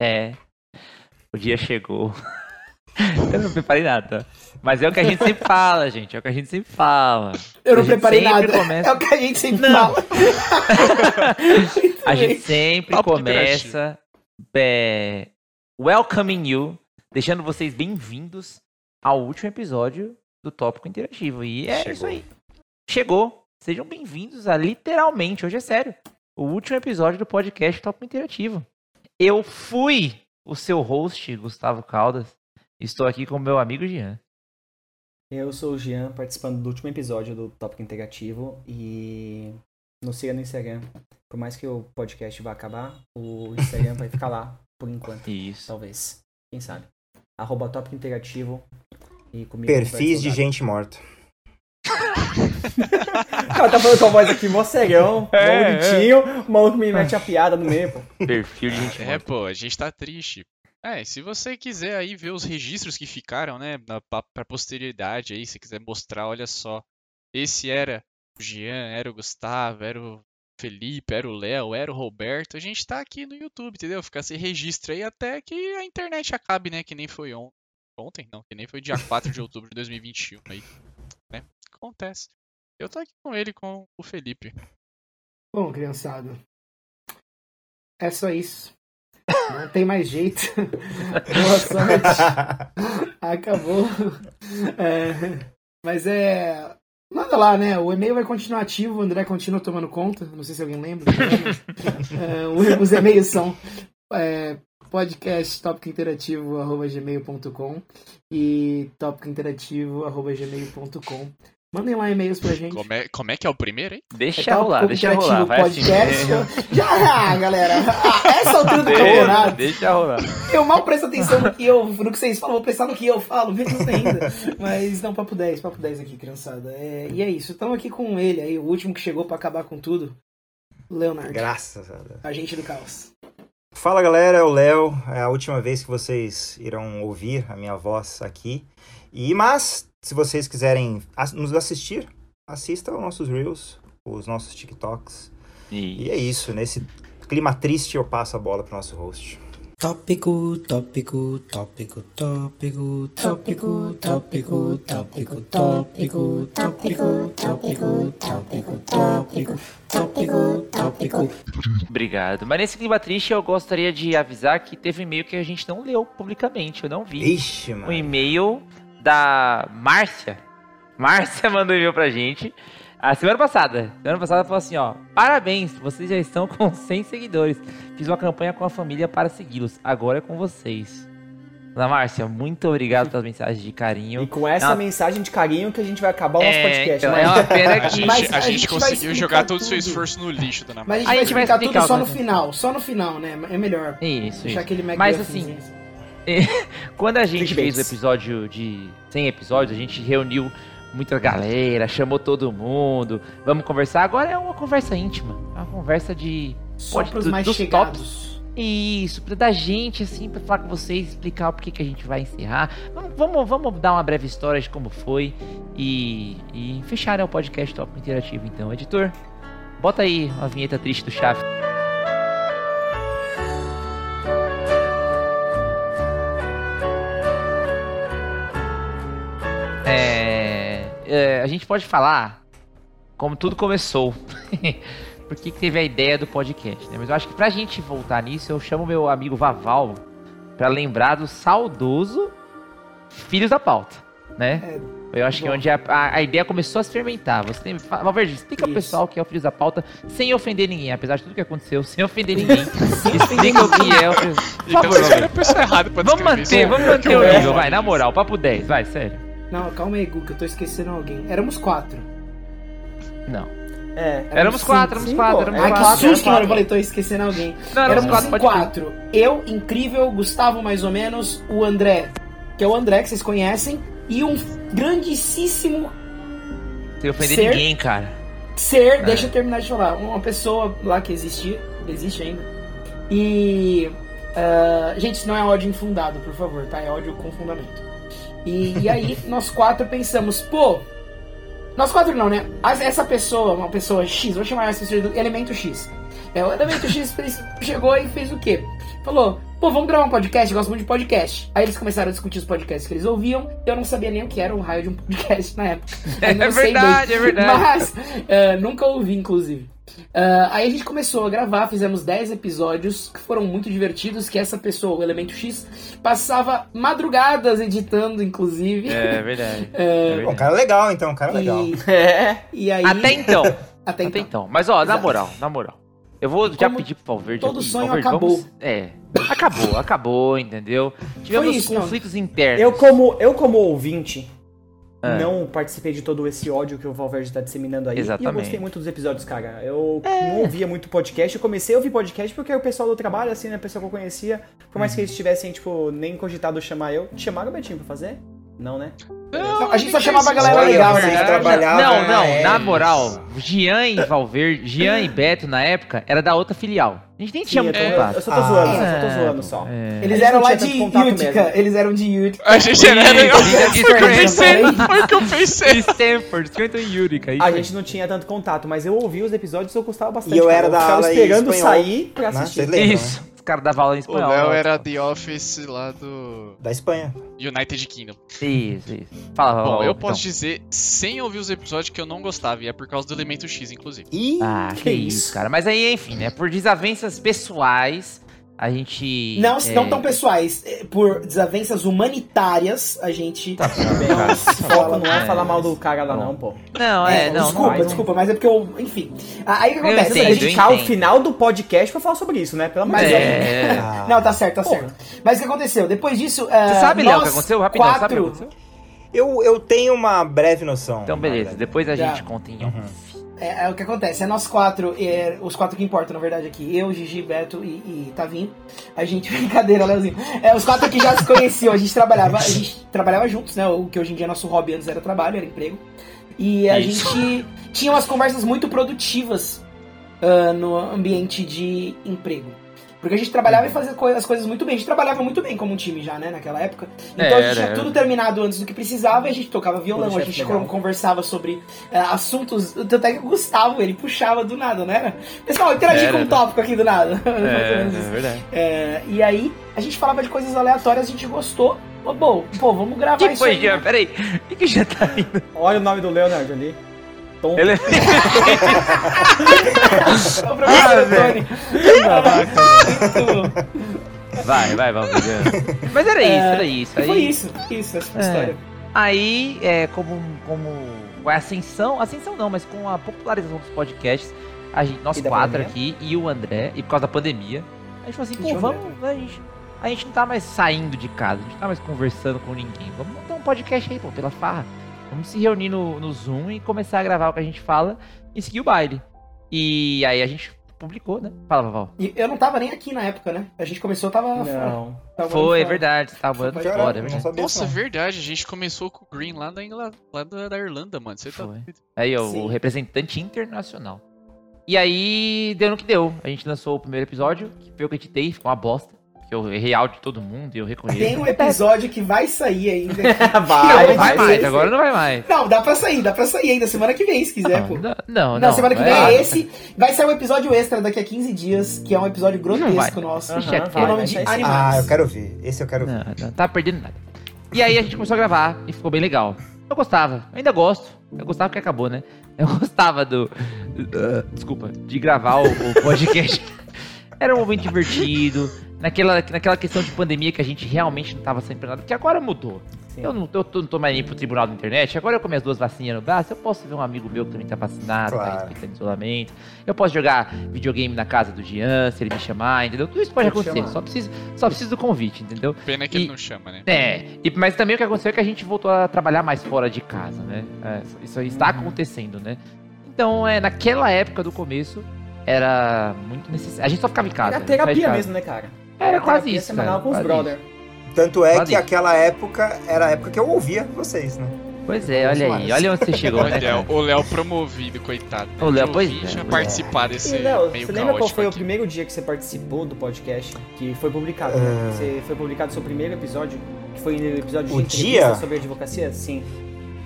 É. O dia chegou. Eu não preparei nada. Mas é o que a gente sempre fala, gente. É o que a gente sempre fala. Eu não preparei nada. começa- É o que a gente sempre Não. fala. A gente sempre Papo começa é, welcoming you, deixando vocês bem-vindos ao último episódio do Tópico Interativo. E é Chegou. isso aí. Chegou. Sejam bem-vindos a literalmente, hoje é sério, o último episódio do podcast Tópico Interativo. Eu fui o seu host, Gustavo Caldas. Estou aqui com o meu amigo Jean. Eu sou o Jean, participando do último episódio do Tópico Integrativo e nos siga no Instagram. Por mais que o podcast vá acabar, o Instagram vai ficar lá por enquanto, Isso. talvez. Quem sabe? Arroba Tópico Integrativo e comigo. Perfis de gente morta. Cara, tá falando com a voz aqui, mó serião, É, mó bonitinho, o maluco me mete a piada no meio, pô. Perfil de gente É, pô, a gente tá triste. É, se você quiser aí ver os registros que ficaram, né, pra, pra posteridade aí, se quiser mostrar, olha só. Esse era o Jean, era o Gustavo, era o Felipe, era o Léo, era o Roberto. A gente tá aqui no YouTube, entendeu? Fica esse registro aí até que a internet acabe, né, que nem foi on... ontem, não, que nem foi dia 4 de outubro de 2021 aí, né? Acontece. Eu tô aqui com ele, com o Felipe. Bom, criançada. É só isso. Não tem mais jeito. Boa sorte. Acabou. É, mas é. Manda lá, né? O e-mail vai continuar ativo, o André continua tomando conta. Não sei se alguém lembra. É, o- os e-mails são é, podcast gmail.com e tópicointerativo.gmail.com. Mandem lá e-mails pra gente. Como é, como é que é o primeiro, hein? Deixa É rolar, deixa rolar. Vai Podcast. Já, galera. Ah, Essa altura do Deixa, campeonato. deixa rolar. Eu mal presto atenção no que eu, no que vocês falam, vou prestar no que eu falo, menos ainda. Mas não, papo 10, papo 10 aqui, criançada. É, e é isso, estamos aqui com ele aí, o último que chegou pra acabar com tudo. Leonardo, Graças a Deus. agente do caos. Fala galera, é o Léo. É a última vez que vocês irão ouvir a minha voz aqui. E mas, se vocês quiserem nos assistir, assista aos nossos Reels, os nossos TikToks. E é isso, nesse clima triste eu passo a bola pro nosso host. Tópico, tópico, tópico, tópico, tópico, tópico, tópico, tópico, tópico, tópico, tópico, tópico, tópico, tópico. Obrigado. Mas nesse clima triste, eu gostaria de avisar que teve um e-mail que a gente não leu publicamente, eu não vi. Ixi, O mano. e-mail da Márcia. Márcia mandou um e-mail pra gente. A semana passada. Semana passada falou assim, ó. Parabéns, vocês já estão com 100 seguidores. Fiz uma campanha com a família para segui-los. Agora é com vocês. Dona Márcia, muito obrigado pelas mensagens de E carinho. com essa Não. mensagem de carinho que a gente vai acabar o nosso É, podcast. então, mas- é uma pena A que... gente, Mas a a gente gente conseguiu jogar todo o seu esforço no lixo, dona Mas a Márcia. gente A vai gente vai explicar tudo só no final, só no final, né? É melhor. Isso, Deixar isso. aquele Mac Mas assim, Quando a gente fez o episódio de 100 episódios, a gente reuniu muita galera, chamou todo mundo, vamos conversar. Agora é uma conversa íntima, é uma conversa de só pode- do- mais dos chegados. isso, pra da gente assim, pra falar com vocês, explicar o porquê que a gente vai encerrar. Vamos, vamos, vamos dar uma breve história de como foi e, e fechar né, o podcast Top Interativo então, editor. Bota aí uma vinheta triste do Chaves. É, é, a gente pode falar como tudo começou. Por que que teve a ideia do podcast, né? Mas eu acho que pra gente voltar nisso, eu chamo meu amigo Vaval pra lembrar do saudoso Filhos da Pauta, né? eu acho que bom. onde a, a- a ideia começou a se fermentar. Você tem, Valverde, explica pro Isso. pessoal o que é o Filhos da Pauta sem ofender ninguém, apesar de tudo que aconteceu, sem ofender ninguém. explica o que é o Filhos... Por favor, você era Valverde. a pessoa errada pra Vamos manter, vamos manter o eu nível, vai, na moral, papo 10, vai, sério. Não, calma aí, Gu, que eu tô esquecendo alguém. Éramos quatro. Não. É, Éramos quatro, éramos quatro, éramos Ai, quatro. que quatro, susto, mano. quatro. Eu falei, tô esquecendo alguém. Não, éramos Éramos quatro, crer. quatro. Eu, Incrível, Gustavo, mais ou menos, o André, que é o André que vocês conhecem, e um grandíssimo Sem ofender Ser- ninguém, cara. ser, deixa eu terminar de falar, uma pessoa lá que existia, existe ainda. E. ah, gente, isso não é ódio infundado, por favor, tá? É ódio com fundamento. E, e aí, nós quatro pensamos, pô. Nós quatro não, né? Essa pessoa, uma pessoa X, vou chamar essa pessoa do elemento X. É, o elemento X fez- chegou e fez o quê? Falou pô, vamos gravar um podcast, eu gosto muito de podcast. Aí eles começaram a discutir os podcasts que eles ouviam, eu não sabia nem o que era o raio de um podcast na época. É sei verdade, é verdade. Mas, nunca ouvi, inclusive. Ah, aí a gente começou a gravar, fizemos 10 episódios que foram muito divertidos, que essa pessoa, o Elemento X, passava madrugadas editando, inclusive. É verdade. É, É um cara legal, então, um cara legal. e, É. e aí... Até então. Até Até então. então. Mas ó, na Exato. moral, na moral. Eu vou já Como pedir pro Valverde. todo aqui. sonho Valverde, acabou. vamos- É. Acabou, acabou, entendeu? Tivemos isso, não. conflitos internos. Eu como, eu como ouvinte, É. não participei de todo esse ódio que o Valverde tá disseminando aí. E eu Exatamente. gostei muito dos episódios, cara. Eu não ouvia muito podcast. Eu comecei a ouvir podcast porque o pessoal do trabalho, assim, né? A pessoa que eu conhecia. Por mais que eles tivessem, tipo, nem cogitado chamar eu. Chamaram o Betinho pra fazer? Não, né? Não, a gente só chamava a galera legal, né? que trabalhava Não, não, é, na moral, Jean e Valverde, Jean e Beto na época era da outra filial. A gente nem tinha muito eu, contato. eu só tô Ah. zoando, eu só tô É, zoando só. é. Eles eram lá de Utica. mesmo. Eles eram de Utica. A gente era legal. isso, Foi o que eu pensei. Stanford, Scranton e Utica. A gente não tinha tanto contato, mas eu ouvi os episódios e eu gostava bastante. E eu era da ficava ala em esperando espanhol, sair pra né? assistir. Isso, aula em O espanhol. Léo né? era The Office lá do Da Espanha. United Kingdom. Isso, isso. Fala, Bom, eu então. posso dizer, sem ouvir os episódios, que eu não gostava, e é por causa do elemento X, inclusive. E Ah, que, Que isso, isso. cara. Mas aí, enfim, né? Por desavenças pessoais, a gente. Não, é, não tão pessoais. eh, Por desavenças humanitárias, a gente. Tá bom, Bem, cara. o foco não é É. falar mal do cara lá, não, pô. Não, é, não. desculpa, não, desculpa, mas é porque eu. Enfim. Aí o que acontece? entendo, A gente- dedicar o final do podcast pra falar sobre isso, né? Pelo amor de Mas Deus. É. Ah, Não, tá certo, tá Porra. certo. Mas o que aconteceu? Depois disso. Você sabe, Léo, o que aconteceu? Rapidão, sabe o que quatro... aconteceu? eu, eu tenho uma breve noção. Então, beleza. Depois a Já. gente conta em off. É, é o que acontece, é nós quatro, é, os quatro que importam, na verdade, aqui. Eu, Gigi, Beto e, e Tavinho. A gente, brincadeira, Leozinho. É, os quatro aqui já se conheciam, a gente trabalhava, a gente trabalhava juntos, né? O que hoje em dia é nosso hobby antes era trabalho, era emprego. E a Isso. gente tinha umas conversas muito produtivas ah, no ambiente de emprego. Porque a gente trabalhava e fazia coi- as coisas muito bem. A gente trabalhava muito bem como um time já, né, naquela época. Então a gente Era, tinha era. tudo terminado antes do que precisava e a gente tocava violão, a gente legal. conversava sobre eh, assuntos. Tanto é que o Gustavo, ele puxava do nada, não era? Pessoal, interagir Era, com um era. tópico aqui do nada. É, é verdade. É, e aí, a gente falava de coisas aleatórias, a gente gostou. Ô, bom, pô, vamos gravar que isso foi, aí. Jean? né? Peraí. O que, que já tá indo? Olha o nome do Leonard ali. Tom. Ele... É o professor Ah, Tony. Muito- vai, vai, vamos. Jean. Mas era isso, era isso. E foi Aí, isso, isso, essa É. história. aí é, como, como com a ascensão, ascensão não, mas com a popularização dos podcasts, a gente, nós quatro aqui e o André, e por causa da pandemia, a gente falou assim, pô, vamos, a gente, a gente não tá mais saindo de casa, a gente não tá mais conversando com ninguém, vamos montar um podcast aí, pô, pela farra. Vamos se reunir no, no Zoom e começar a gravar o que a gente fala e seguir o baile. E aí a gente publicou, né? Fala, Vaval. E eu não tava nem aqui na época, né? A gente começou, eu tava fora. Não. Tava Foi, é verdade, você tava Foi, fora, é verdade. Nossa, não. verdade, a gente começou com o Green lá da, Ingla... lá da, da Irlanda, mano. Você tá Foi. doido. Aí, ó, Sim. o representante internacional. E aí, deu no que deu. A gente lançou o primeiro episódio, que foi o que eu editei, ficou uma bosta. Que eu errei áudio de todo mundo e eu reconheço. Tem um episódio que vai sair ainda. Vai, Não, vai vai. mais, agora não vai mais. Não, dá pra sair, dá pra sair ainda semana que vem, se quiser, pô. Não, não, não. semana que vem lá. é esse. Vai sair um episódio extra daqui a 15 dias, que é um episódio vai. grotesco nosso. Vai, O nome vai de. Animais. Ah, eu quero ver. Esse eu quero ver. Não, não, tá perdendo nada. E aí a gente começou a gravar e ficou bem legal. Eu gostava, eu ainda gosto. Eu gostava que acabou, né? Eu gostava do. Desculpa, de gravar o, o podcast. Era um momento divertido. Naquela, naquela questão de pandemia que a gente realmente não tava sempre nada. Porque agora mudou. Sim. Eu não, eu tô- não tô mais nem pro tribunal da internet. Agora eu com minhas duas vacininhas no braço, eu posso ver um amigo meu que também tá vacinado, tá Claro. respeitando isolamento. Eu posso jogar videogame na casa do Jean, se ele me chamar, entendeu? Tudo isso pode Vou acontecer. chamar. Só preciso, só preciso do convite, entendeu? Pena que E- ele não chama, né? É, e, mas também o que aconteceu é que a gente voltou a trabalhar mais fora de casa, né? É, isso aí está Uhum. acontecendo, né? Então, é, naquela época do começo, era muito necessário. A gente só ficava em casa. Era de terapia mesmo, né, cara? Era quase terapia isso, semanal cara, com os quase brother. Tanto é Quase que isso. aquela época era a época que eu ouvia vocês, né? Pois é, olha aí, olha onde você chegou, né? Cara? o Léo promovido, coitado. O Léo, Eu pois é, participar desse E, Léo, meio você lembra qual foi o aqui. primeiro dia que você participou do podcast? Que foi publicado, né? Ah. Você foi publicado seu primeiro episódio? Que foi o episódio de O dia? sobre advocacia? Sim.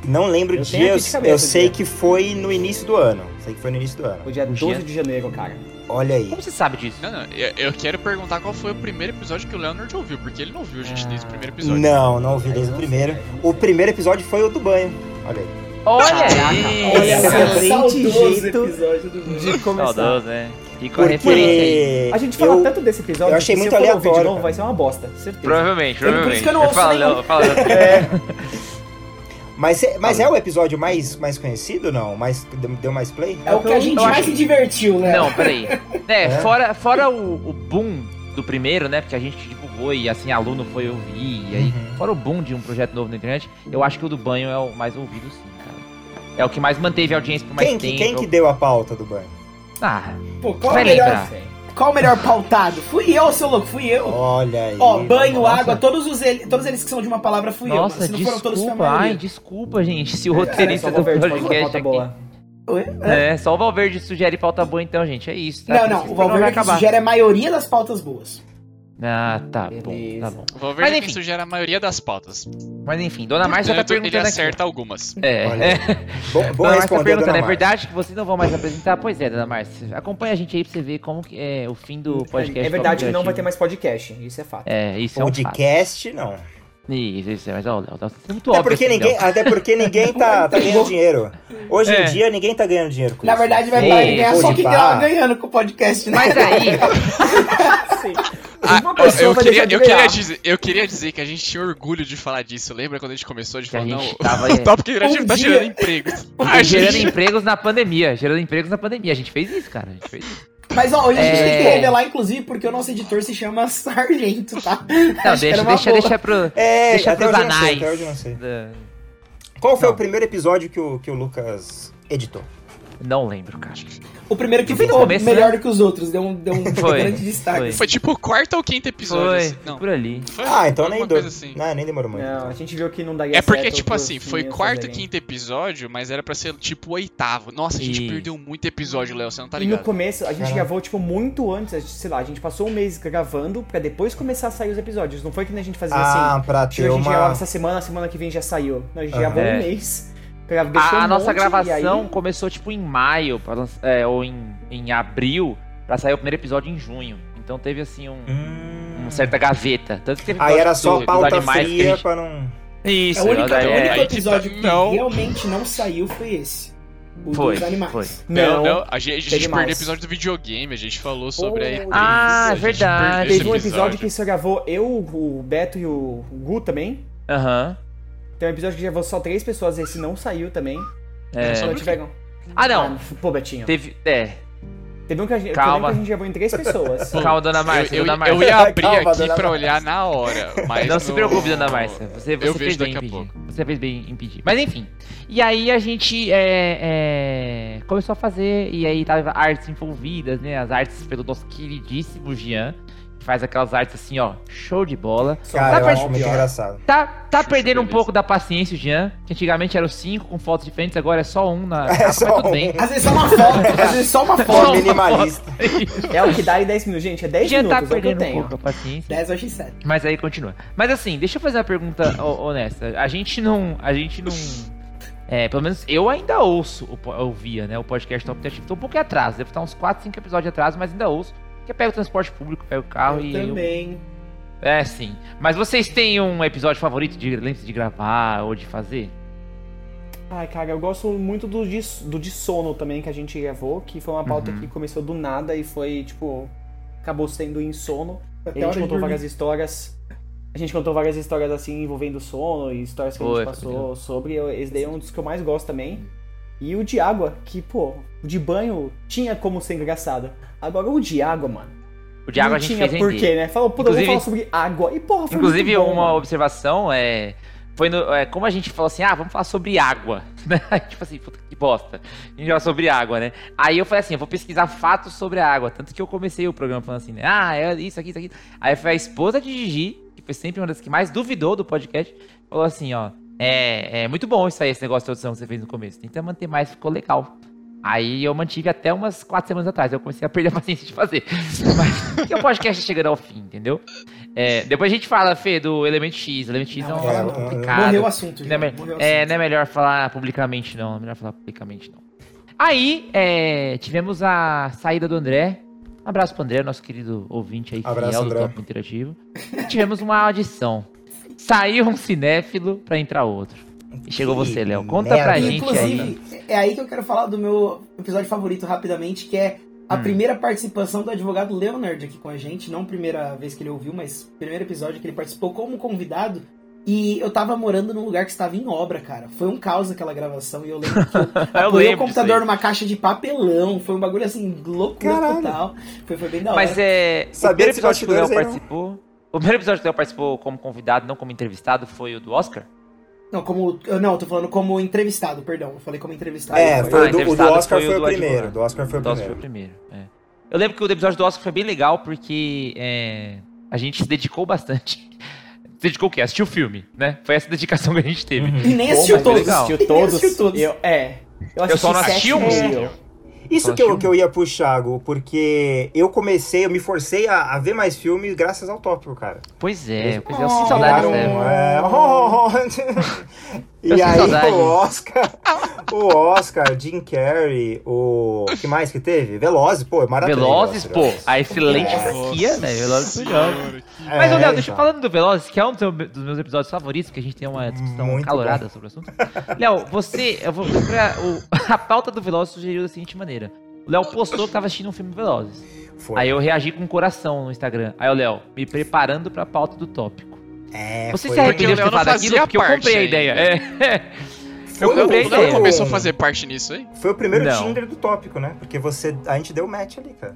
Não lembro Eu o dia, eu, eu o sei dia. que foi no início do ano. Sei que foi no início do ano. Foi dia O 12 dia? de janeiro, cara. Olha aí. Como você sabe disso? Não, não, eu, eu quero perguntar qual foi o primeiro episódio que o Leonard ouviu, porque ele não ouviu a gente desde o primeiro episódio. Não, não ouvi desde o primeiro. O primeiro episódio foi o do banho. Olha aí. Olha aí! olha excelente saudoso jeito De começar. Saudoso, né? Fica a referência aí. Porque A gente fala eu, tanto desse episódio eu achei que muito se eu for ouvir de aleatório, novo cara. vai ser uma bosta, certeza. Provavelmente, por isso provavelmente. que eu não ouço nenhum. Léo, fala, Léo. É. Mas, é- mas é o episódio mais, mais conhecido, não? Mais, deu mais play? É o que a gente mais acho- se divertiu, né? Não, peraí. É, É? fora, fora o, o boom do primeiro, né? Porque a gente divulgou e assim, aluno foi ouvir. E aí, Uhum. fora o boom de um projeto novo na internet, eu acho que o do banho é o mais ouvido, sim, cara. É o que mais manteve a audiência por mais Quem, que- tempo. quem que deu a pauta do banho? Ah, Pô, qual, Vai lembrar. Qual o melhor pautado? Fui eu, seu louco, fui eu. Olha aí. Ó, banho, nossa. água, todos, os ele- todos eles que são de uma palavra fui eu. nossa, se não foram todos, desculpa. Ai, desculpa, gente. Se o É, roteirista só do podcast aqui. boa. Oi? É, só o Valverde sugere pauta boa, então, gente. É isso. tá? Não, não, o Valverde sugere a maioria das pautas boas. Ah, tá bom, Beleza. tá bom. O Valverde Mas é quem sugere a maioria das pautas. Mas enfim, Dona Márcia tá Portanto, ele perguntando aqui. acerta algumas. É, Olha é. aí. Bom, bom Dona Márcia tá perguntando, é verdade que vocês não vão mais apresentar? Pois é, Dona Márcia. Acompanha a gente aí pra você ver como que é o fim do podcast. É verdade que não cooperativo. vai ter mais podcast, isso é fato. É, isso é um fato. Podcast, não. Isso, isso é, mas ó, Léo, tá sendo muito Até óbvio porque assim, ninguém, Léo. até porque ninguém tá, tá ganhando dinheiro. Hoje É. em dia, ninguém tá ganhando dinheiro com Na isso. verdade, vai Sim, parar de ganhar só pá. tava ganhando com o podcast, né? Mas aí, Ah, Uma pessoa eu, vai queria, de eu, queria dizer, eu queria dizer que a gente tinha orgulho de falar disso. Lembra quando a gente começou? Falou, gente não, tava, o é. Top Interativo Um tá dia- gerando empregos. A gerando gente- empregos na pandemia, gerando empregos na pandemia. A gente fez isso, cara. A gente fez isso. Mas ó, hoje a gente É. tem que revelar, inclusive, porque o nosso editor se chama Sargento, tá? Não, deixa, deixa, deixa pro. É, deixa até pros eu anais. eu sei. da- Qual foi Não. o primeiro episódio que o, que o Lucas editou? Não lembro, cara. O primeiro que ficou começo, melhor né? do que os outros, deu um, deu um Foi, grande destaque. foi. Foi tipo o quarto ou quinto episódio. Foi, assim. Não, por ali. foi Ah, então nem, do... coisa assim. não, nem demorou muito. Não, a gente viu que não daria É porque, certo tipo assim, foi quarto, fazerem. quinto episódio, mas era pra ser tipo o oitavo. Nossa, a gente Isso. perdeu muito episódio, Léo, você não tá E no ligado? começo, a gente Caramba. gravou, tipo, muito antes, sei lá, a gente passou um mês gravando pra depois começar a sair os episódios. Não foi que nem a gente fazia Ah, assim. pra Tipo, ter a gente gravava uma... essa semana, a semana que vem já saiu. Não, a gente Aham. gravou É. um mês. A, a um nossa gravação aí- começou tipo em maio, é, ou em, em abril, pra sair o primeiro episódio em junho. Então teve assim um, Hum. uma certa gaveta. Tanto que teve Aí era só do- pauta fria gente- pra não... Isso, É o único, daí o é- único aí que episódio tá- que não. realmente não saiu foi esse. O Foi, dos animais. foi. Não, não, a gente, a gente perdeu o episódio do videogame, a gente falou sobre a E3. Ah, a gente verdade. Teve um episódio que você gravou eu, o Beto e o Gu também. Aham. Tem um episódio que gravou só três pessoas, esse não saiu também. É. Só tiveram. Ah, não. pô, Betinho. Teve. É. Teve um que a gente, Calma. eu que a gente gravou em três pessoas. Calma, dona Eu, Márcia, eu, eu Márcia. ia abrir Calma, aqui pra olhar na hora, mas Não se preocupe, dona Márcia. Você, você Eu fez vejo bem em impedir. pouco. Você fez bem em impedir. Mas enfim. E aí a gente é, é, começou a fazer, e aí tava artes envolvidas, né? As artes pelo nosso queridíssimo Jean, faz aquelas artes assim, ó, show de bola. Cara, eu Tá acho muito engraçado. Tá, tá Xuxa, perdendo um pouco da paciência o Jean, que antigamente eram cinco com fotos diferentes, agora é só um na É capa, só mas tudo um. bem. Às vezes só uma foto, às vezes só uma foto. minimalista. É o que dá em 10 minutos, gente. É 10 Jean tá minutos, é eu perdendo um pouco a paciência. 10 hoje 7. Mas aí continua. Mas assim, deixa eu fazer uma pergunta ho- honesta. A gente não. A gente não. É, pelo menos eu ainda ouço, ouvia, né? O podcast Top Detective. Tô um pouco atrás, deve estar uns 4, 5 episódios atrás, mas ainda ouço. Porque eu pego o transporte público, pego o carro Eu e. aí eu- também. É, sim. Mas vocês têm um episódio favorito de lembra de gravar ou de fazer? Ai, cara, eu gosto muito do de, do de sono também que a gente gravou, que foi uma pauta Uhum. que começou do nada e foi, tipo, acabou sendo em sono. E Até a a gente contou várias histórias. A gente contou várias histórias assim envolvendo sono e histórias que a Foi, gente foi passou sobre. Esse daí é um dos que eu mais gosto também. E o de água, que, pô, o de banho tinha como ser engraçado. Agora o de água, mano. O de água não a gente tinha fez porquê, render. né? Falou, pô, eu vou falar sobre água. E, porra, foi Inclusive, bom, uma mano. observação é. Foi no, é, como a gente falou assim, ah, vamos falar sobre água. né? tipo assim, puta que bosta. A gente fala sobre água, né? Aí eu falei assim, eu vou pesquisar fatos sobre a água. Tanto que eu comecei o programa falando assim, né? Ah, é isso aqui, isso aqui. Aí foi a esposa de Gigi, que foi sempre uma das que mais duvidou do podcast, falou assim, ó. É, é muito bom isso aí, esse negócio de tradução que você fez no começo. Tenta manter mais, ficou legal. Aí eu mantive até umas quatro semanas atrás. Eu comecei a perder a paciência de fazer. Mas o podcast tá chegando ao fim, entendeu? É, depois a gente fala, Fê, do Elemento X. Elemento X Não, é um é, assunto é, complicado. Morreu o assunto, Não é, já. me- Morreu o é, assunto. não é melhor falar publicamente, não. Não é melhor falar publicamente, não. Aí, é, tivemos a saída do André, Um abraço pro André, nosso querido ouvinte aí, Abraço, fiel do André. Top Interativo. E tivemos uma audição. Saiu um cinéfilo pra entrar outro. E chegou você, Léo. Conta pra merda. gente aí. Inclusive, é aí que eu quero falar do meu episódio favorito rapidamente, que é a Hum. primeira participação do advogado Leonard aqui com a gente. Não a primeira vez que ele ouviu, mas primeiro episódio que ele participou como convidado. E eu tava morando num lugar que estava em obra, cara. Foi um caos aquela gravação. E eu lembro que eu Eu lembro o computador numa caixa de papelão. Foi um bagulho assim, loucura Caralho. total. Foi, foi bem da aí. hora. Mas é. O Sabia primeiro episódio que o Léo aí, não? O primeiro episódio que o Léo participou como convidado, não como entrevistado, foi o do Oscar? Não, como. eu- Não, eu tô falando como entrevistado, perdão. Eu falei como entrevistado. É, Foi- foi Ah, o do, o do entrevistado Oscar foi o foi o do primeiro. Do Oscar foi o O do Oscar foi o primeiro. primeiro. é. Eu lembro que o episódio do Oscar foi bem legal porque é, a gente se dedicou bastante. Se dedicou o quê? Assistiu o filme, né? Foi essa dedicação que a gente teve. E nem Pô, assistiu mas todos. assistiu E nem todos. assistiu todos. Eu, é. Eu, Eu só não assisti assisti um. Isso que eu, filme? que eu ia puxar, Gu, porque eu comecei, eu me forcei a, a ver mais filmes graças ao tópico, cara. Pois é, pois é, eu sinto saudade Viraram, dessa época. é, oh, oh, oh. E aí saudade. o Oscar, o Oscar, Jim Carrey, o que mais que teve? Velozes, pô, maravilhoso. Velozes, pô, a excelente franquia, né? Velozes jogos. que- Mas, Léo, deixa eu então. falando do Velozes, que é um dos meus- episódios favoritos, que a gente tem uma discussão Muito calorada sobre o assunto. Léo, você. Eu vou pra, o, a pauta do Velozes sugeriu da seguinte maneira. O Léo postou que tava assistindo um filme Velozes. Foi. Aí eu reagi com um coração no Instagram. Aí o Léo, me preparando pra pauta do tópico. É, Você foi- se arrependeu de ter não falado aquilo? fazia Porque eu comprei a ideia. É. foi eu comprei Léo ideia. começou a fazer parte nisso aí? Foi o primeiro Não. Tinder do tópico, né? Porque você, a gente deu match ali, cara.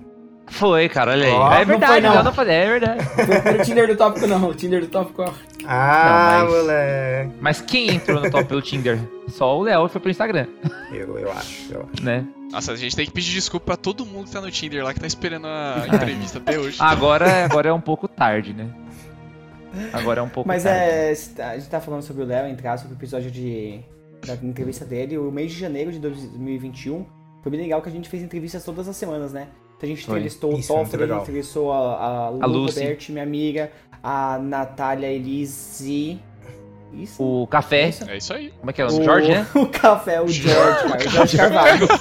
Foi, cara, olha aí. Ó, é não verdade, foi, não. o Léo não fazia, é verdade. Foi o Tinder do tópico, não. O Tinder do tópico, ó. Ah, Não, mas- moleque. Mas quem entrou no top pelo Tinder? Só o Léo foi pelo Instagram, Eu, eu acho, eu acho. né? Nossa, a gente tem que pedir desculpa pra todo mundo que tá no Tinder lá, que tá esperando a entrevista até hoje. Agora, agora é um pouco tarde, né? Agora é um pouco Mas tarde. é. A gente tá falando sobre o Léo, entrar sobre o episódio de, da entrevista dele. O mês de janeiro de 2021 foi bem legal que a gente fez entrevistas todas as semanas, né? Então a gente entrevistou Isso, é o Toffoli, a gente entrevistou a, a, Lu A Lucy. Roberti, minha amiga, a Natália Elise. Isso? O café, Isso? É isso aí. como é que é? O George, né? O café, o George, cara. O George Carvalho.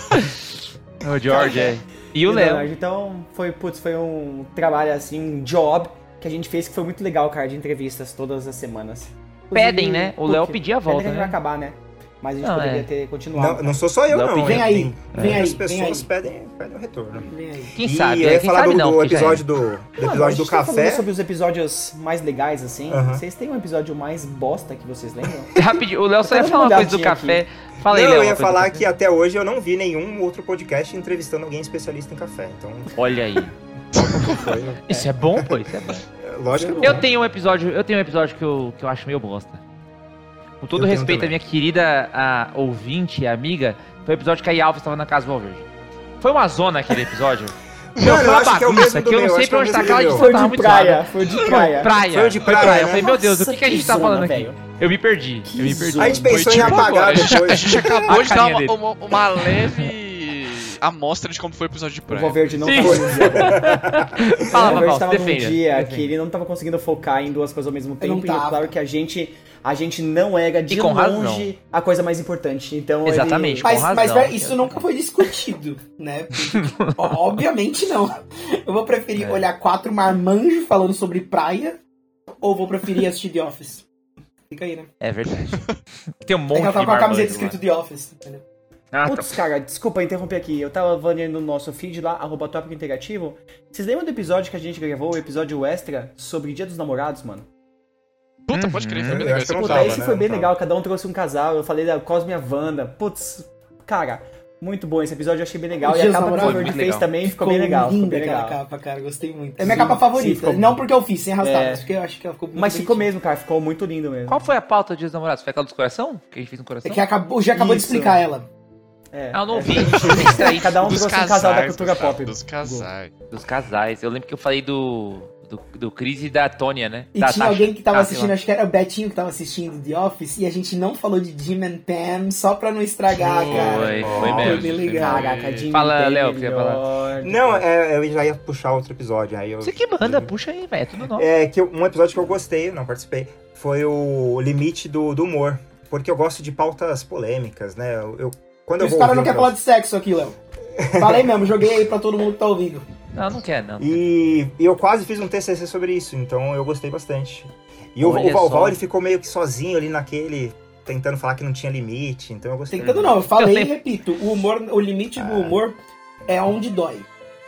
O George, é. E o Léo. Leonardo. Então, foi, putz, foi um trabalho assim, um job que a gente fez que foi muito legal, cara, de entrevistas todas as semanas. Pedem, né? O Léo pedia a pedem volta, gente né? vai acabar, né? Mas a gente Não, poderia é. ter continuado. Não, não sou só eu, Léo não. Vem hein? aí, Tem- vem As aí, pessoas vem aí. pedem, pedem o retorno. Vem aí. Quem e sabe? eu ia Quem falar sabe do, não, do já episódio do, do Mano, a episódio do tá café. sobre os episódios mais legais, assim. Aham. Vocês têm um episódio mais bosta que vocês lembram? é. Rapidinho, o Léo só ia falar uma coisa do café. Fala aí, não, Léo. eu ia falar que até hoje eu não vi nenhum outro podcast entrevistando alguém especialista em café. Então, Olha aí. Foi, Isso é bom, pô, isso é bom. é, lógico que é Eu bom. tenho um episódio, eu tenho um episódio que eu, que eu acho meio bosta. Com todo Eu respeito à minha querida a, ouvinte e amiga, foi o episódio que a Yalva estava na casa do Valverde. Foi uma zona aquele episódio. Meu, foi eu uma que é bagunça que eu não sei pra onde tá aquela edição. Foi tava de muito praia, foi de praia. Praia. Foi de praia, Eu falei, né? meu Deus, o que, que a gente tá falando aqui? Eu me perdi, eu me perdi. A gente Foi pensou em tipo apagar agora. A gente, depois. acabou de dar uma leve amostra de como foi o episódio de O praia. Valverde não Sim. tava num dia. Fala, o Valverde tava se num defenda. dia defenda. que ele não tava conseguindo focar em duas coisas ao mesmo tempo. E é claro que a gente, a gente não era de longe a coisa mais importante. Então Exatamente. Ele... Mas, Com mas razão. velho, isso nunca foi discutido, né? Obviamente não. Eu vou preferir É. olhar quatro marmanjos falando sobre praia ou vou preferir assistir The Office? Fica aí, né? É verdade. Tem um É monte que ela tá de com a camiseta escrito. The Office, entendeu? Ah, tá. Putz, cara, desculpa interromper aqui. Eu tava vendo no nosso feed lá, arroba tópico interativo. Vocês lembram do episódio que a gente gravou, o episódio extra, sobre Dia dos Namorados, mano? Puta, pode crer, foi Uhum. bem Eu legal Puta, tava, esse né? foi bem Não legal, cada um trouxe um casal. Eu falei da Cosme e a Wanda. Putz, cara, muito bom esse episódio, eu achei bem legal. O E Dia a dos capa que o foi fez também ficou bem legal. Ficou linda bem aquela legal. capa, cara. Gostei muito. É minha Sim, capa sim, favorita. ficou- Não porque eu fiz, sem arrastar, É. mas porque eu acho que ela ficou muito Mas ficou mesmo, cara, ficou muito lindo mesmo. Qual foi a pauta do Dia dos Namorados? Foi aquela dos coração? Que a gente fez no coração? É que acabou, já acabou de Isso. explicar ela. É, Ah, eu não é, vi. a gente- Distraí. Cada um Dos trouxe um casal da casais, cultura Gustavo, pop. Dos casais. Dos casais. Eu lembro que eu falei do, do, do Cris e da Tônia, né? E da tinha Tasha. alguém que tava Ah, assistindo, acho que era o Betinho que tava assistindo The Office, e a gente não falou de Jim and Pam só pra não estragar, Foi, cara. foi Foi mesmo. bem legal. Jimmy Fala, Léo, o que ia melhor. Não, é, eu já ia puxar outro episódio. Aí eu... Você que manda, puxa aí, velho. É tudo novo. É que eu- um episódio que eu gostei, não participei, foi o limite do, do humor. Porque eu gosto de pautas polêmicas, né? Eu, eu- quando eu Os vou caras não querem falar de sexo aqui, Léo. Falei mesmo, joguei aí pra todo mundo que tá ouvindo. Não, não quer, não. E, e eu quase fiz um TCC sobre isso, então eu gostei bastante. E o, Olha o Valval, só. ele ficou meio que sozinho ali naquele, tentando falar que não tinha limite, então eu gostei. Tentando não, eu falei e repito, o humor, o limite do humor é onde dói.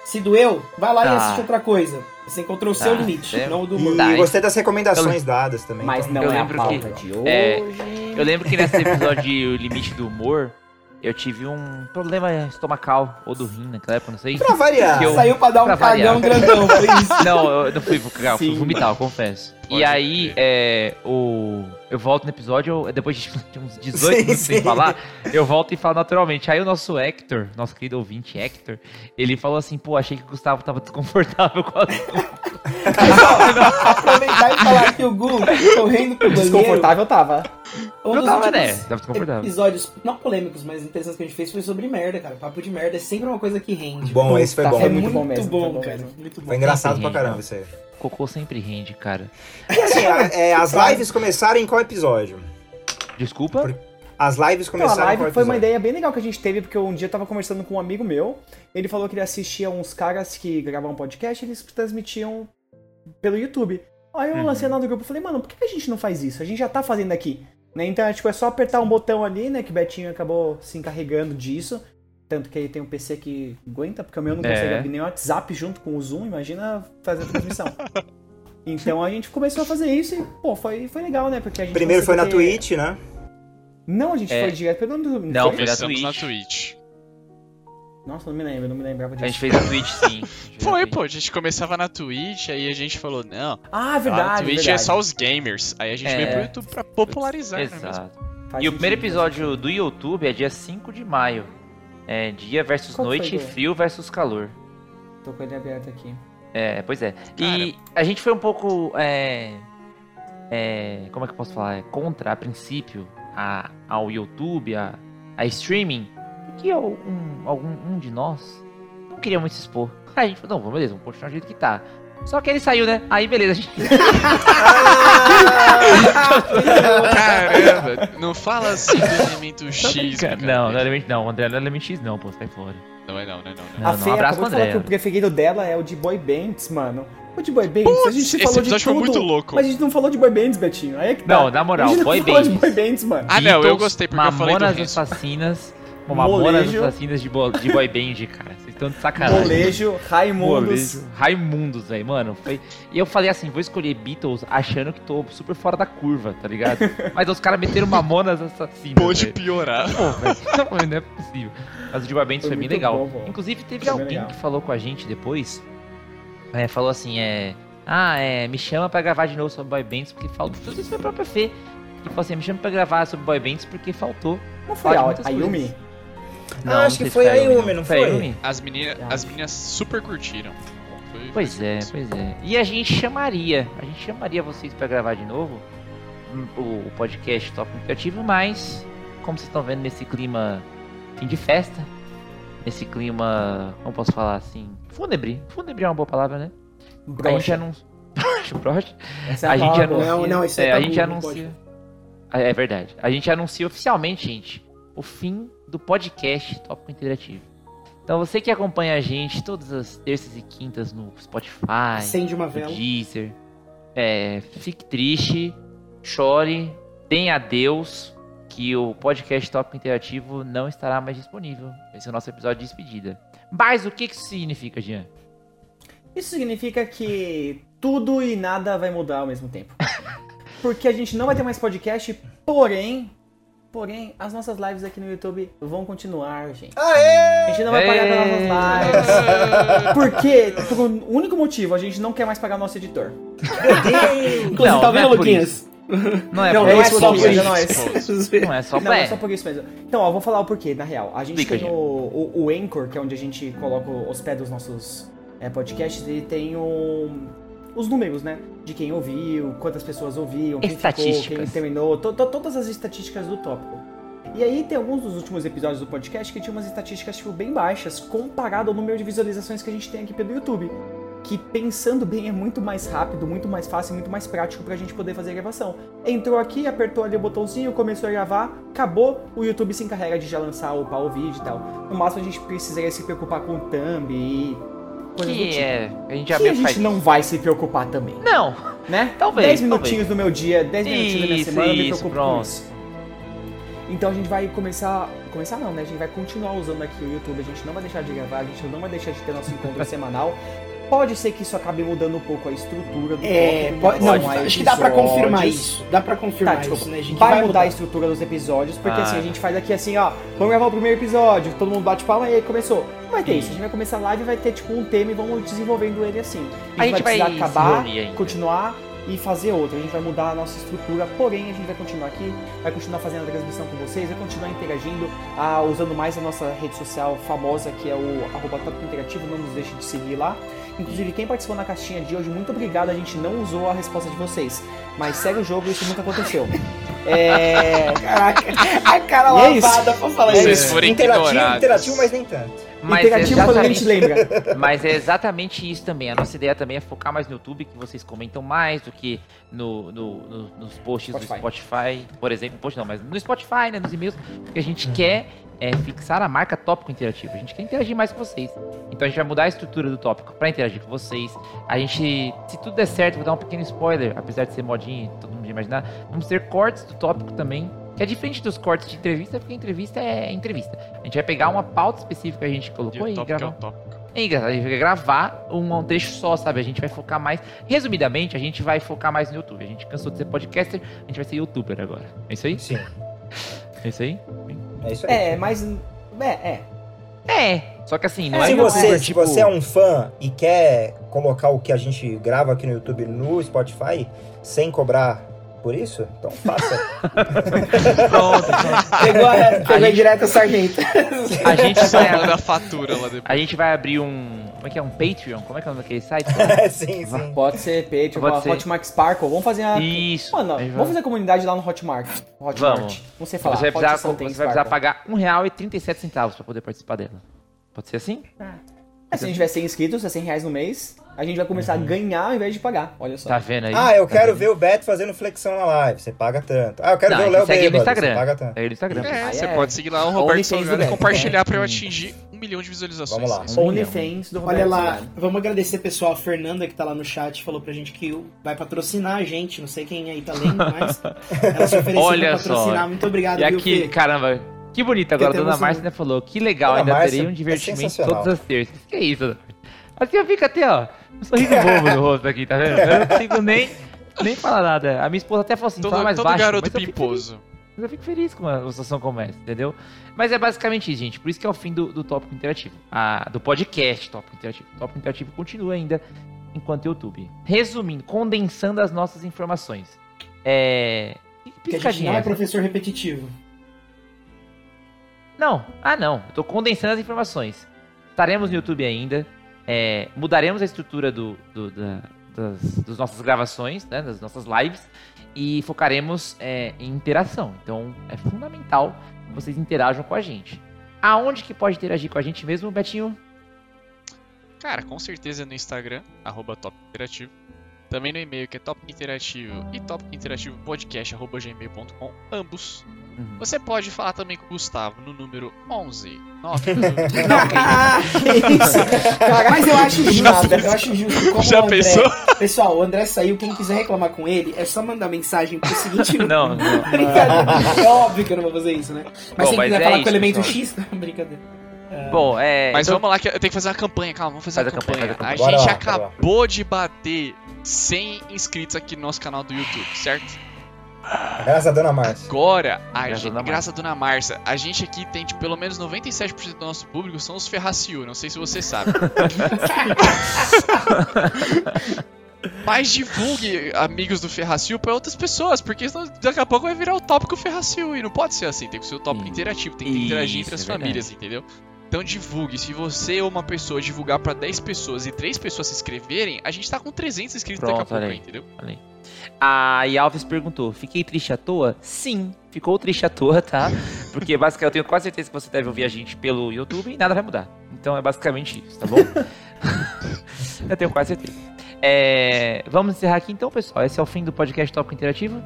Se doeu, vai lá e Tá. assiste outra coisa. Você encontrou o seu Tá, limite, é. não o do E humor. Tá, hein? gostei das recomendações dadas também. Mas então- não Eu é a lembro pauta que- de hoje. é, Eu lembro que nesse episódio de O Limite do Humor, eu tive um problema estomacal, ou do rim naquela época, não sei. Pra variar. Eu- Saiu pra dar um pra cagão variar. grandão, foi isso. Não, eu não fui eu fui vomitar, eu confesso. Pode e aí, é, o, eu volto no episódio, eu- depois de uns 18 Sim, minutos sem sim. falar, eu volto e falo naturalmente. Aí o nosso Hector, nosso querido ouvinte Hector, ele falou assim, pô, achei que o Gustavo tava desconfortável com a... Aproveitar e falar que o Gu tá correndo pro banheiro. Desconfortável tava. Um Eu dos tava, né? Tava desconfortável. Episódios, não polêmicos, mas interessantes que a gente fez foi sobre merda, cara. Papo de merda é sempre uma coisa que rende. Bom, esse foi Tá, bom. foi muito, muito bom mesmo, foi bom cara. Muito bom. Foi engraçado pra caramba isso aí. Cocô sempre rende, cara. E assim, a- é, as lives começaram em qual episódio? Desculpa? Por- As lives Então, a começaram em live qual foi uma ideia bem legal que a gente teve, porque um dia eu tava conversando com um amigo meu, ele falou que ele assistia uns caras que gravavam podcast e eles transmitiam pelo YouTube. Aí eu Uhum. lancei lá no grupo e falei, mano, por que a gente não faz isso? A gente já tá fazendo aqui. Né? Então, é, tipo, é só apertar um botão ali, né? Que o Betinho acabou se encarregando disso. Tanto que ele tem um PC que aguenta, porque o meu não É. consegue abrir nem o WhatsApp junto com o Zoom, imagina fazer a transmissão. então a gente começou a fazer isso e, pô, foi, foi legal, né? Porque a gente Primeiro foi na ter- Twitch, né? Não, a gente É. foi direto pelo YouTube. Não, foi? na Começamos na Twitch. Twitch. Nossa, não me lembro, não me lembrava disso. A gente fez a Twitch, sim. A a Foi, Twitch. pô, a gente começava na Twitch, aí a gente falou, não, Ah, verdade. a Twitch verdade. é só os gamers. Aí a gente É. veio pro YouTube pra popularizar, né? mesmo? Exato. Faz E o primeiro episódio do YouTube é dia 5 de maio. É dia versus Qual noite, frio versus calor. Tô com ele aberto aqui. É, pois é. E a gente foi um pouco. É, é, como é que eu posso falar? É, contra, a princípio, a, ao YouTube, a, a streaming. Porque um, algum um de nós não queria muito se expor. Aí a gente falou: não, vamos, beleza, vamos continuar do jeito que tá. Só que ele saiu, né? Aí beleza, a gente. Caramba, não fala assim do elemento X, Cara, não, não é Element, não, o André não é Element X, não, pô, sai fora. Não é não, não é não. não. Não, a Fê um abraço acabou de pro falar André. que o preferido dela é o de boy bands, mano. O de boy bands, a gente esse falou de episódio foi tudo. muito louco. Mas a gente não falou de boy bands, Betinho. Aí é que tá. Não, na moral, a gente boy não falou de bands. boy bands, mano. Ah, não, eu gostei porque eu falei do Mamonas. Assassinas. Mamonas. Assassinas de, bo de boy band, cara. Estão de sacanagem. Molejo, Raimundos. Molejo. Raimundos, velho, mano. Foi... E eu falei assim, vou escolher Beatles achando que tô super fora da curva, tá ligado? Mas os caras meteram Mamonas Assassinas. Pode velho. piorar. Pô, velho, não é possível. Mas o de boy bands Foi foi, bem legal. bom. Inclusive, teve Foi alguém legal. que falou com a gente depois. é, falou assim, é... Ah, é, me chama pra gravar de novo sobre boy bands porque faltou. Não sei se foi a própria Fê. Que falou assim, me chama pra gravar sobre boy bands porque faltou. Não foi a, a Yumi? Coisas. Ah, acho sei que foi a Yumi, Yumi, não foi? Yumi? As meninas, as meninas super curtiram. Foi- Pois foi é, isso. pois é. E a gente chamaria, a gente chamaria vocês pra gravar de novo hum, o, podcast Top Criativo, mas como vocês estão vendo nesse clima fim de festa, nesse clima, como posso falar assim, fúnebre. Fúnebre é uma boa palavra, né? A gente Broxa. anuncia. Broxa. Essa é a, A gente palavra. anuncia. Não, não, isso é, é a gente não anuncia. Ah, É verdade. A gente anuncia oficialmente, gente, o fim do podcast Tópico Interativo. Então você que acompanha a gente todas as terças e quintas no Spotify, Acende uma no vela. Deezer, é, fique triste, chore, tenha adeus, que o podcast Tópico Interativo não estará mais disponível. Esse é o nosso episódio de despedida. Mas o que que isso significa, Jean? Isso significa que tudo e nada vai mudar ao mesmo tempo. Porque a gente não vai ter mais podcast, porém, porém, as nossas lives aqui no YouTube vão continuar, gente. Aê! A gente não vai pagar pelas nossas lives. Por quê? Por um único motivo, a gente não quer mais pagar o nosso editor. Inclusive, Não, tá não é vendo, por Luquinhas? Não é, Não, por é isso, só por isso, nós. Não é só Não, pra... é só por isso mesmo. Então, ó, vou falar o porquê, na real. A gente Explica, tem o, o, o Anchor, que é onde a gente coloca, os nossos é, podcasts, ele tem o, os números, né? De quem ouviu, quantas pessoas ouviram, quem ficou, quem terminou, to- to- todas as estatísticas do tópico. E aí tem alguns dos últimos episódios do podcast que tinham umas estatísticas, tipo, bem baixas, comparado ao número de visualizações que a gente tem aqui pelo YouTube. Que pensando bem é muito mais rápido, muito mais fácil, muito mais prático pra gente poder fazer a gravação. Entrou aqui, apertou ali o botãozinho, começou a gravar, acabou, o YouTube se encarrega de já lançar o pau o vídeo e tal. No máximo a gente precisaria se preocupar com o thumb e coisas do Que tipo. é. A gente já que viu a que faz gente não vai se preocupar também, Não, né? Talvez, 10 minutinhos do meu dia, 10 minutinhos da minha Isso, semana, eu me isso, preocupo pronto. com isso. Então a gente vai começar. Começar não, né? A gente vai continuar usando aqui o YouTube, a gente não vai deixar de gravar, a gente não vai deixar de ter nosso encontro semanal. Pode ser que isso acabe mudando um pouco a estrutura do É, pode, não, a acho que dá pra confirmar isso. Dá pra confirmar Tá, desculpa. isso, né? A gente vai, mudar a estrutura dos episódios, porque Ah. assim, a gente faz aqui assim, ó, vamos gravar o primeiro episódio, todo mundo bate palma e aí começou. Não vai ter isso, a gente vai começar a live e vai ter tipo um tema e vamos desenvolvendo ele assim. A gente vai precisar se acabar, reunir ainda. continuar e fazer outro. A gente vai mudar a nossa estrutura, porém a gente vai continuar aqui, vai continuar fazendo a transmissão com vocês, vai continuar interagindo, ah, usando mais a nossa rede social famosa que é o arroba Tópico Interativo, não nos deixe de seguir lá. Inclusive, quem participou na caixinha de hoje, muito obrigado. A gente não usou a resposta de vocês. Mas segue o jogo, isso nunca aconteceu. É. Caraca, a cara E é isso. lavada pra falar Se vocês isso. forem interativo, ignorados. interativo, mas nem tanto. Mas é Interativo quando a gente exatamente, lembra. mas é exatamente isso também. A nossa ideia também é focar mais no YouTube, que vocês comentam mais do que no, no- no- nos posts Spotify. do Spotify, por exemplo. Post não, mas no Spotify, né? Nos e-mails. Porque a gente quer é, fixar a marca tópico interativo. A gente quer interagir mais com vocês. Então a gente vai mudar a estrutura do tópico pra interagir com vocês. A gente, se tudo der certo, vou dar um pequeno spoiler, apesar de ser modinha, todo mundo imaginar. Vamos ter cortes do tópico também. Que é diferente dos cortes de entrevista, porque entrevista é entrevista. A gente vai pegar uma pauta específica que a gente E colocou o e tópico é gravar. É engraçado, a gente vai gravar um, trecho só, sabe? A gente vai focar mais. Resumidamente, a gente vai focar mais no YouTube. A gente cansou de ser podcaster, a gente vai ser youtuber agora. É isso aí? Sim, É isso aí? é isso aí. É, mas. É, é. É. Só que assim, não é, se, youtuber, você, se tipo- você é um fã e quer colocar o que a gente grava aqui no YouTube no Spotify sem cobrar por isso, então faça. Pronto, pronto. Pegou, a, pegou a gente- direta sargento. A gente Só vai. manda a fatura lá depois. A gente vai abrir um. Como é que é? Um Patreon? Como é que é o nome daquele site? sim, sim. Pode ser Patreon, Pode ser. Hotmart Sparkle. Vamos fazer a. Isso. Mano, Aí vamos fazer a comunidade lá no Hotmart. Hotmart. Vamos. Não sei falar. Você vai precisar, você vai precisar pagar R$1,37 pra poder participar dela. Pode ser assim? É, se a gente tiver 100 inscritos, é 100 reais no mês, a gente vai começar a ganhar ao invés de pagar. Olha só. Tá vendo aí? Ah, eu Tá quero vendo? ver o Beto fazendo flexão na live, você paga tanto. Ah, eu quero Não, ver o Léo segue ele no bêbado, você Instagram. paga tanto. Segue ele no Instagram. É, Aí você é. pode seguir lá o Roberto do Salgado e compartilhar pra eu atingir um milhão de visualizações. Vamos lá. Um OnlyFans do Olha Roberto lá, Salgado. vamos agradecer pessoal. A Fernanda que tá lá no chat falou pra gente que vai patrocinar a gente. Não sei quem aí tá lendo, mas ela se ofereceu Olha pra patrocinar. só. Muito obrigado, E viu, aqui, caramba, que bonito agora. A dona Márcia ainda falou, que legal, Dona ainda Márcia terei um é divertimento sensacional. todas as terças. Que é isso? Assim eu fico até, ó, um sorriso bobo no rosto aqui, tá vendo? Eu não consigo nem, nem falar nada. A minha esposa até falou assim, fala Todo, mais todo baixo, garoto mas eu fico feliz. pimposo. Mas eu fico feliz com uma situação como essa, entendeu? Mas é basicamente isso, gente. Por isso que é o fim do, do tópico interativo. A- do podcast tópico interativo. O tópico interativo continua ainda enquanto YouTube. Resumindo, condensando as nossas informações. É. Que a gente piscadinha não é é essa? professor repetitivo. Não, ah não, eu tô condensando as informações. Estaremos no YouTube ainda, é, mudaremos a estrutura do, do- da- das, das nossas gravações, né, das nossas lives, e focaremos é, em interação. Então é fundamental que vocês interajam com a gente. Aonde que pode interagir com a gente mesmo, Betinho? Cara, com certeza no Instagram, arroba Top Interativo. Também no e-mail que é topinterativo e topinterativo.podcast.gmail.com, ambos. Uhum. Você pode falar também com o Gustavo no número 11 9 Ah, que isso? Cara, mas eu acho justo, eu acho justo. Como Já André, pensou? Pessoal, o André saiu, quem quiser reclamar com ele, é só mandar mensagem pro seguinte Não, não. Brincadeira. É óbvio que eu não vou fazer isso, né? Mas Bom, se mas quiser é falar isso, com o elemento pessoal. X, brincadeira. Bom, é. Mas então- vamos lá que eu tenho que fazer uma campanha, calma, vamos fazer Faz a a campanha, campanha. faz a A campanha. gente lá, bora lá. acabou de bater 100 inscritos aqui no nosso canal do YouTube, certo? Graças a Dona Márcia. Agora, a Graças gente, a Dona graças a Dona Márcia, a gente aqui tem tipo, pelo menos 97% do nosso público são os Ferraciu, não sei se você sabe. Mas divulgue amigos do Ferracil pra outras pessoas, porque senão daqui a pouco vai virar o tópico Ferracil e não pode ser assim, tem que ser o tópico interativo, tem que interagir Isso, entre as é verdade. famílias, entendeu? Então divulgue, se você ou uma pessoa divulgar pra 10 pessoas e 3 pessoas se inscreverem, a gente tá com 300 inscritos daqui a Pronto, pouco, aí. entendeu? A Alves perguntou: fiquei triste à toa? Sim, ficou triste à toa, tá? Porque basicamente eu tenho quase certeza que você deve ouvir a gente pelo YouTube e nada vai mudar. Então é basicamente isso, tá bom? eu tenho quase certeza. É, vamos encerrar aqui então, pessoal. Esse é o fim do podcast Tópico Interativo.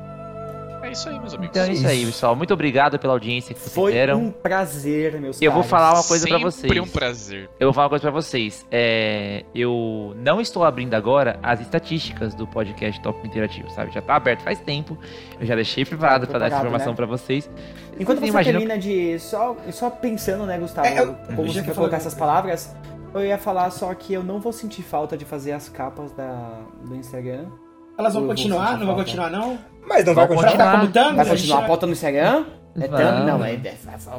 É isso aí, meus amigos. Então é isso aí, pessoal. Muito obrigado pela audiência que vocês Foi deram. um prazer, meus Eu vou caros. falar uma coisa pra Sempre vocês. um prazer. Eu vou falar uma coisa pra vocês. É, eu não estou abrindo agora as estatísticas do podcast Tópico Interativo, sabe? Já tá aberto faz tempo. Eu já deixei preparado pra dar essa informação né? pra vocês. Enquanto Vocês você imaginam- termina de. Só, só pensando, né, Gustavo? É, eu- como você que vai eu colocar essas palavras, eu ia falar só que eu não vou sentir falta de fazer as capas da, do Instagram. Elas vão continuar? Não vão continuar, não? Mas não vai Vamos Vai continuar. como tango? Vai continuar a pauta no Instagram? É Vamos. tanto? Não, é, é-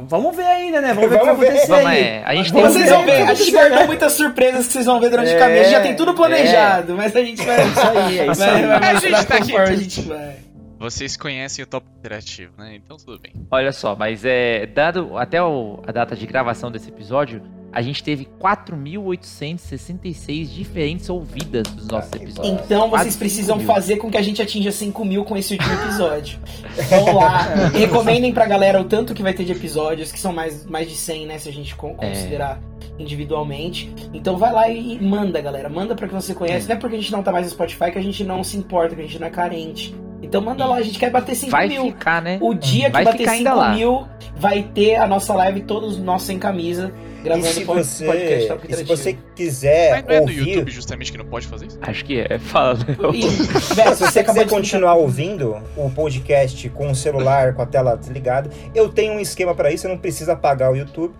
vamos ver ainda, né? Vamos ver o que vai Vamos ver. acontecer Vamos, é, a gente tem Vamos Vocês vão ver, a gente guardou muitas surpresas que vocês vão ver durante o É, caminho. A gente já tem tudo planejado, mas a gente vai. Isso aí, é isso aí. vai A gente tá aqui. a gente vai. Vocês conhecem o Top Interativo, né? Então tudo bem. Olha só, mas é dado até o- a data de gravação desse episódio, a gente teve 4.866 diferentes ouvidas dos nossos que episódios. Então vocês Quase precisam 5 mil. fazer com que a gente atinja 5 mil com esse último episódio. Vão lá, recomendem pra galera o tanto que vai ter de episódios, que são mais, mais de 100, né? Se a gente É. considerar individualmente. Então vai lá e manda, galera. Manda pra que você conhece. Não é porque a gente não tá mais no Spotify que a gente não se importa, que a gente não é carente. Então manda lá, a gente quer bater 5 Vai mil. ficar, né? O dia que Vai bater ficar 5 ainda lá. mil, vai ter a nossa live, todos nós sem camisa, E gravando se o pod- você, podcast Top e se você quiser Mas não é no ouvir, YouTube justamente que não pode fazer isso? Acho que é. Fala, né? E, se você acabou quiser de continuar ouvindo o podcast com o celular, com a tela desligada, eu tenho um esquema para isso, você não precisa pagar o YouTube.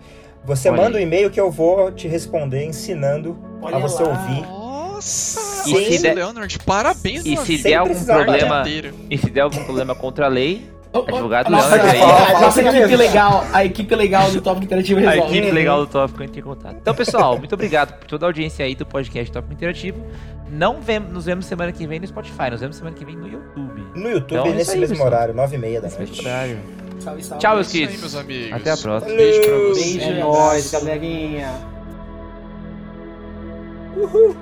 Você Olha manda um e-mail que eu vou te responder ensinando Olha a você lá. ouvir. Nossa! E se der- Leonard, parabéns, E se der algum problema, Inteiro. e se der algum problema contra a lei, Advogado a nossa, Leandro aí. a nossa equipe legal, a equipe legal do Top Interativo a resolve. equipe legal do Tópico entra em contato. Então, pessoal, muito obrigado por toda a audiência aí do podcast Tópico Interativo. Não vemos, nos vemos semana que vem no Spotify, nos vemos semana que vem no YouTube. No YouTube, Então é nesse aí, mesmo pessoal. horário, 9h30 da Nesse noite. mesmo horário. Salve, salve. Tchau, É meus aí, meus amigos. Até a próxima. Beijo pra Valeu. vocês. Beijo. É nóis, galerinha. Uhul.